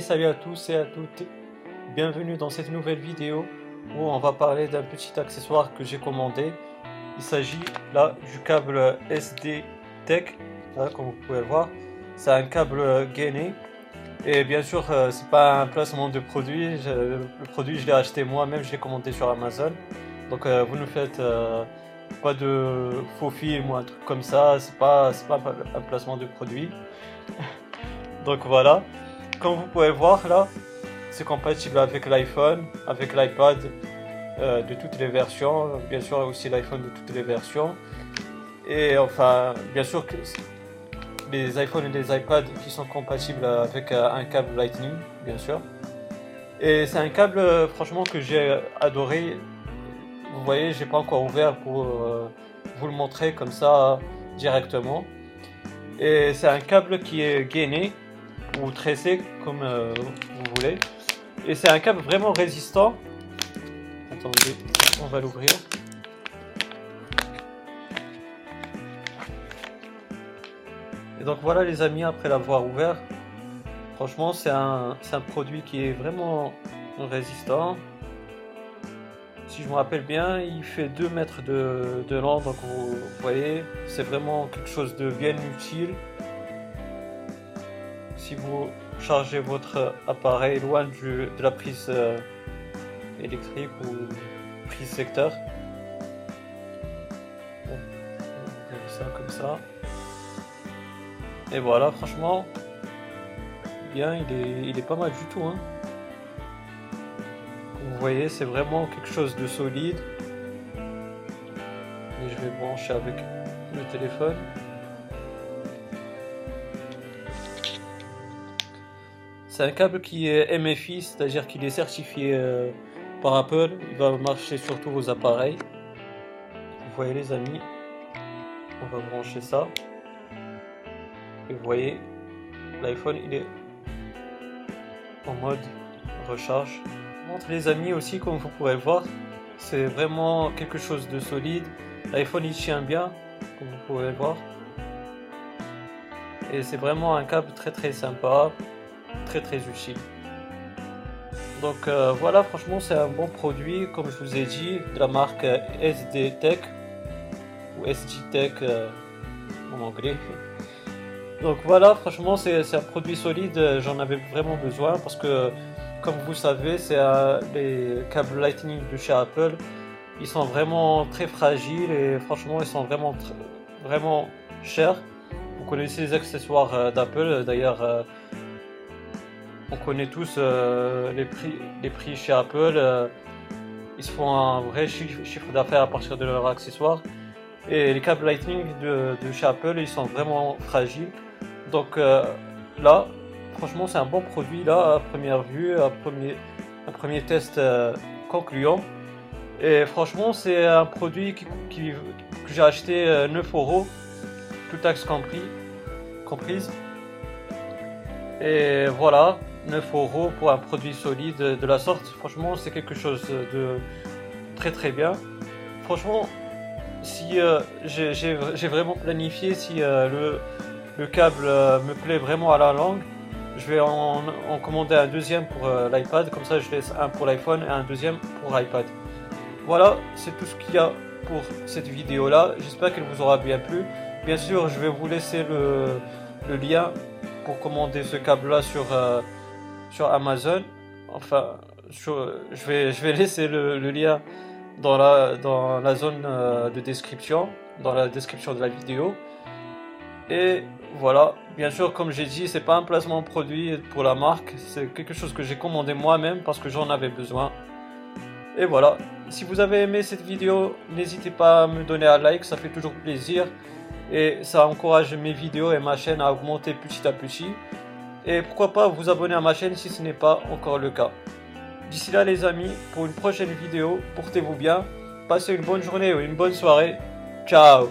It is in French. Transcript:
Salut à tous et à toutes, bienvenue dans cette nouvelle vidéo où on va parler d'un petit accessoire que j'ai commandé. Il s'agit là du câble SD Tech, comme vous pouvez le voir. C'est un câble gainé et bien sûr euh, c'est pas un placement de produit, le produit je l'ai acheté moi-même, je l'ai commandé sur Amazon. Donc euh, vous ne faites euh, pas de faux film ou un truc comme ça, c'est pas, pas un placement de produit. Donc voilà, comme vous pouvez voir là, c'est compatible avec l'iPhone, avec l'iPad euh, de toutes les versions, bien sûr aussi l'iPhone de toutes les versions. Et enfin, bien sûr que les iPhones et les iPads qui sont compatibles avec euh, un câble Lightning, bien sûr. Et c'est un câble euh, franchement que j'ai adoré. Vous voyez, j'ai pas encore ouvert pour vous le montrer comme ça directement. Et c'est un câble qui est gainé ou tressé comme euh, vous voulez. Et c'est un câble vraiment résistant. Attendez, on va l'ouvrir. Et donc voilà les amis, après l'avoir ouvert, franchement c'est un, un produit qui est vraiment résistant. Si je me rappelle bien, il fait 2 mètres de, de long, donc vous voyez, c'est vraiment quelque chose de bien utile si vous chargez votre appareil loin de la prise euh, électrique ou prise secteur. ça comme ça. Et voilà, franchement, bien, il est, il est pas mal du tout. Hein. Vous voyez, c'est vraiment quelque chose de solide. Et je vais brancher avec le téléphone. C'est un câble qui est MFI, c'est-à-dire qu'il est certifié euh, par Apple. Il va marcher sur tous vos appareils. Vous voyez les amis, on va brancher ça. Et vous voyez, l'iPhone il est en mode recharge. Je montre les amis aussi, comme vous pourrez voir, c'est vraiment quelque chose de solide. L'iPhone il tient bien, comme vous pouvez voir. Et c'est vraiment un câble très très sympa très très utile. Donc euh, voilà, franchement, c'est un bon produit, comme je vous ai dit, de la marque SD Tech ou SG Tech euh, en anglais. Donc voilà, franchement, c'est un produit solide. J'en avais vraiment besoin parce que, comme vous savez, c'est les câbles Lightning de chez Apple. Ils sont vraiment très fragiles et franchement, ils sont vraiment, vraiment chers. Vous connaissez les accessoires euh, d'Apple, d'ailleurs on connaît tous euh, les, prix, les prix chez Apple. Euh, ils se font un vrai chiffre, d'affaires à partir de leurs accessoires. Et les câbles Lightning de, chez Apple, ils sont vraiment fragiles. Donc euh, là, franchement, c'est un bon produit là, à première vue, à premier, un premier test concluant. Et franchement, c'est un produit qui, que j'ai acheté 9 euros, tout taxe compris, comprise. Et voilà, 9 euros pour un produit solide de la sorte, franchement, c'est quelque chose de très très bien. Franchement, si euh, j'ai vraiment planifié, si euh, le, le, câble euh, me plaît vraiment à la langue, je vais en, en commander un deuxième pour l'iPad, comme ça je laisse un pour l'iPhone et un deuxième pour l'iPad. Voilà, c'est tout ce qu'il y a pour cette vidéo là. J'espère qu'elle vous aura bien plu. Bien sûr, je vais vous laisser le, le lien pour commander ce câble là sur sur Amazon. Enfin, je, vais, je vais laisser le, lien dans la, dans la zone euh, de description, dans la description de la vidéo. Et voilà, bien sûr, comme j'ai dit, c'est pas un placement produit pour la marque, c'est quelque chose que j'ai commandé moi-même parce que j'en avais besoin. Et voilà, si vous avez aimé cette vidéo, n'hésitez pas à me donner un like, ça fait toujours plaisir et ça encourage mes vidéos et ma chaîne à augmenter petit à petit. Et pourquoi pas vous abonner à ma chaîne si ce n'est pas encore le cas. D'ici là les amis, pour une prochaine vidéo, portez-vous bien, passez une bonne journée ou une bonne soirée. Ciao